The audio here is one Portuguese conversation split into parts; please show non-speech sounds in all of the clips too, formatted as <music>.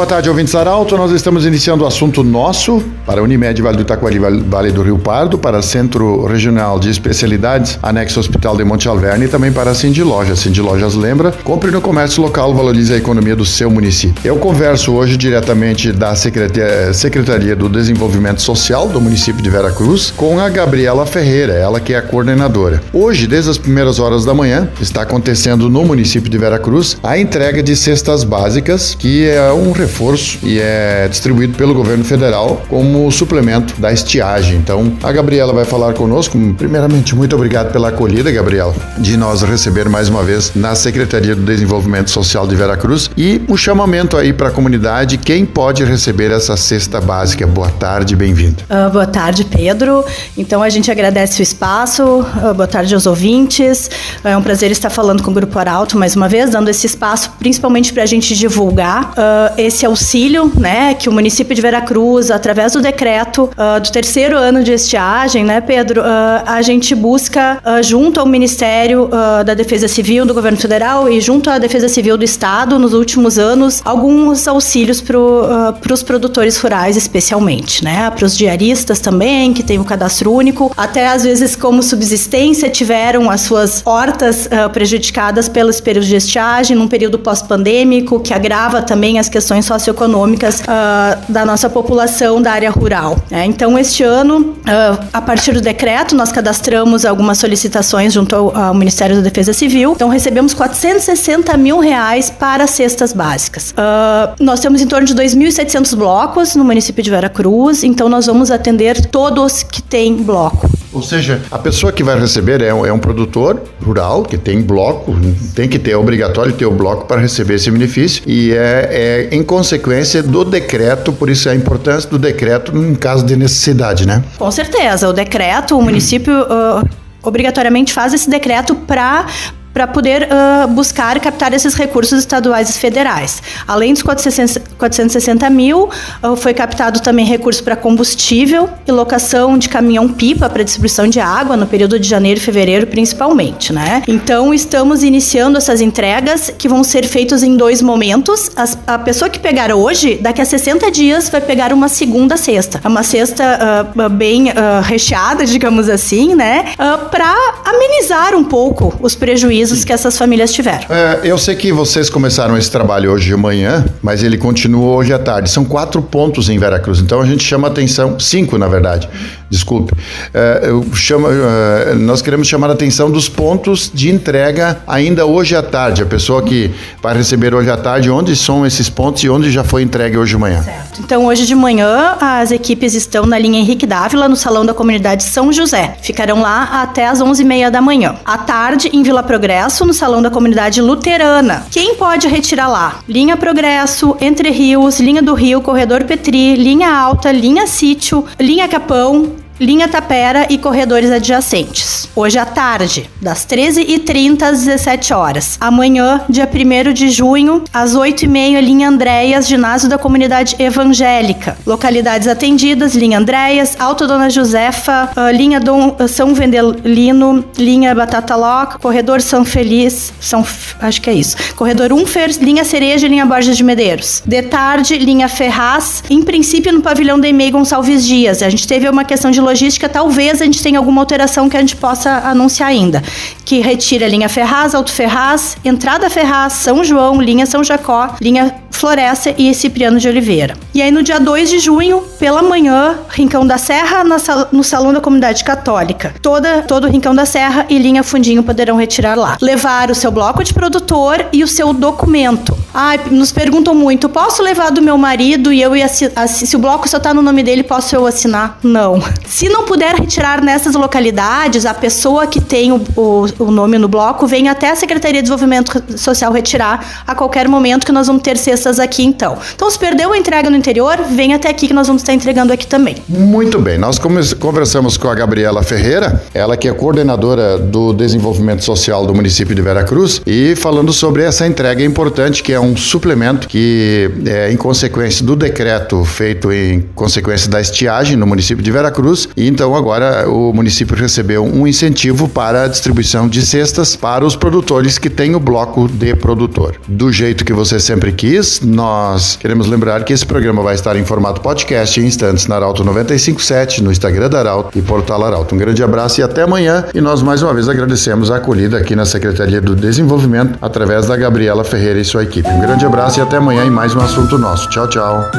boa tarde, ouvintes Arauto. Nós estamos iniciando o assunto nosso para Unimed Vale do Taquari, Vale do Rio Pardo, para Centro Regional de Especialidades, anexo Hospital de Monte Alverne e também para a Cindy Lojas. Cindy Lojas lembra, compre no comércio local, valorize a economia do seu município. Eu converso hoje diretamente da Secretaria do Desenvolvimento Social do município de Vera Cruz com a Gabriela Ferreira, ela que é a coordenadora. Hoje, desde as primeiras horas da manhã, está acontecendo no município de Vera Cruz a entrega de cestas básicas, que é um um reforço e é distribuído pelo governo federal como suplemento da estiagem. Então, a Gabriela vai falar conosco. Primeiramente, muito obrigado pela acolhida, Gabriela, de nós receber mais uma vez na Secretaria do Desenvolvimento Social de Veracruz e um chamamento aí para a comunidade, quem pode receber essa cesta básica. Boa tarde, bem-vindo. Uh, boa tarde, Pedro. Então, a gente agradece o espaço. Uh, boa tarde aos ouvintes. É um prazer estar falando com o Grupo Arauto mais uma vez, dando esse espaço principalmente para a gente divulgar uh, esse auxílio, né, que o município de Veracruz, através do decreto uh, do terceiro ano de estiagem, né, Pedro, uh, a gente busca uh, junto ao Ministério da Defesa Civil do Governo Federal e junto à Defesa Civil do Estado, nos últimos anos, alguns auxílios para os produtores rurais, especialmente, né, para os diaristas também, que têm o cadastro único, até às vezes como subsistência tiveram as suas hortas prejudicadas pelos períodos de estiagem, num período pós-pandêmico, que agrava também as questões questões socioeconômicas uh, da nossa população da área rural. Né? Então, este ano, uh, a partir do decreto, nós cadastramos algumas solicitações junto ao, ao, Ministério da Defesa Civil. Então, recebemos 460 mil reais para cestas básicas. Uh, nós temos em torno de 2.700 blocos no município de Veracruz, então nós vamos atender todos que têm bloco. Ou seja, a pessoa que vai receber é um, é um produtor rural que tem bloco, tem que ter, é obrigatório ter o bloco para receber esse benefício e é, é em consequência do decreto, por isso a importância do decreto em caso de necessidade, né? Com certeza, o decreto, o município uh, obrigatoriamente faz esse decreto para para poder uh, buscar captar esses recursos estaduais e federais. Além dos 460, mil, uh, foi captado também recurso para combustível e locação de caminhão-pipa para distribuição de água no período de janeiro e fevereiro, principalmente, né? Então, estamos iniciando essas entregas que vão ser feitas em dois momentos. As, a pessoa que pegar hoje, daqui a 60 dias, vai pegar uma segunda cesta. É uma cesta uh, bem recheada, <laughs> digamos assim, né? para amenizar um pouco os prejuízos prejuízos que essas famílias tiveram. É, eu sei que vocês começaram esse trabalho hoje de manhã, mas ele continua hoje à tarde. São quatro pontos em Veracruz, então a gente chama atenção, cinco na verdade, desculpe. É, chamo, é, nós queremos chamar a atenção dos pontos de entrega ainda hoje à tarde. A pessoa que vai receber hoje à tarde, onde são esses pontos e onde já foi entregue hoje de manhã. Certo. Então hoje de manhã as equipes estão na linha Henrique Dávila, no Salão da Comunidade São José. Ficarão lá até as 11h30 da manhã. À tarde, em Vila Progresso, no Salão da Comunidade Luterana. Quem pode retirar lá? Linha Progresso, Entre Rios, Linha do Rio, Corredor Petri, Linha Alta, Linha Sítio, Linha Capão, linha Tapera e corredores adjacentes. Hoje à tarde, das 13h30 às 17 horas. Amanhã, dia 1 de junho, às 8h30, linha Andréas, ginásio da comunidade evangélica. Localidades atendidas: linha Andréas, Alto Dona Josefa, uh, linha Dom, uh, São Vendelino, linha Batata Loca, corredor São Feliz, São, acho que é isso. Corredor Unfer, linha Cereja e linha Borges de Medeiros. De tarde, linha Ferraz, em princípio no pavilhão da EMEI Gonçalves Dias. A gente teve uma questão de logística, talvez a gente tenha alguma alteração que a gente possa anunciar ainda. Que retira a linha Ferraz, Alto Ferraz, Entrada Ferraz, São João, linha São Jacó, linha Floresta e Cipriano de Oliveira. E aí no dia 2 de junho, pela manhã, Rincão da Serra no Salão da Comunidade Católica. Toda, todo o Rincão da Serra e linha Fundinho poderão retirar lá. Levar o seu bloco de produtor e o seu documento. Ah, nos perguntam muito, posso levar do meu marido e eu e se o bloco só tá no nome dele, posso eu assinar? Não. Se não puder retirar nessas localidades, a pessoa que tem o, o, o nome no bloco vem até a Secretaria de Desenvolvimento Social retirar a qualquer momento que nós vamos ter cestas aqui então. Então, se perdeu a entrega no interior, vem até aqui que nós vamos estar entregando aqui também. Muito bem, nós conversamos com a Gabriela Ferreira, ela que é coordenadora do desenvolvimento social do município de Veracruz e falando sobre essa entrega importante que é um suplemento que é em consequência do decreto feito em consequência da estiagem no município de Veracruz e então agora o município recebeu um incentivo para a distribuição de cestas para os produtores que têm o bloco de produtor. Do jeito que você sempre quis, nós queremos lembrar que esse programa vai estar em formato podcast em instantes na Arauto 957, no Instagram da Arauto e Portal Arauto. Um grande abraço e até amanhã. E nós mais uma vez agradecemos a acolhida aqui na Secretaria do Desenvolvimento através da Gabriela Ferreira e sua equipe. Um grande abraço e até amanhã em mais um assunto nosso. Tchau, tchau.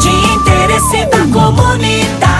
De interesse da comunidade,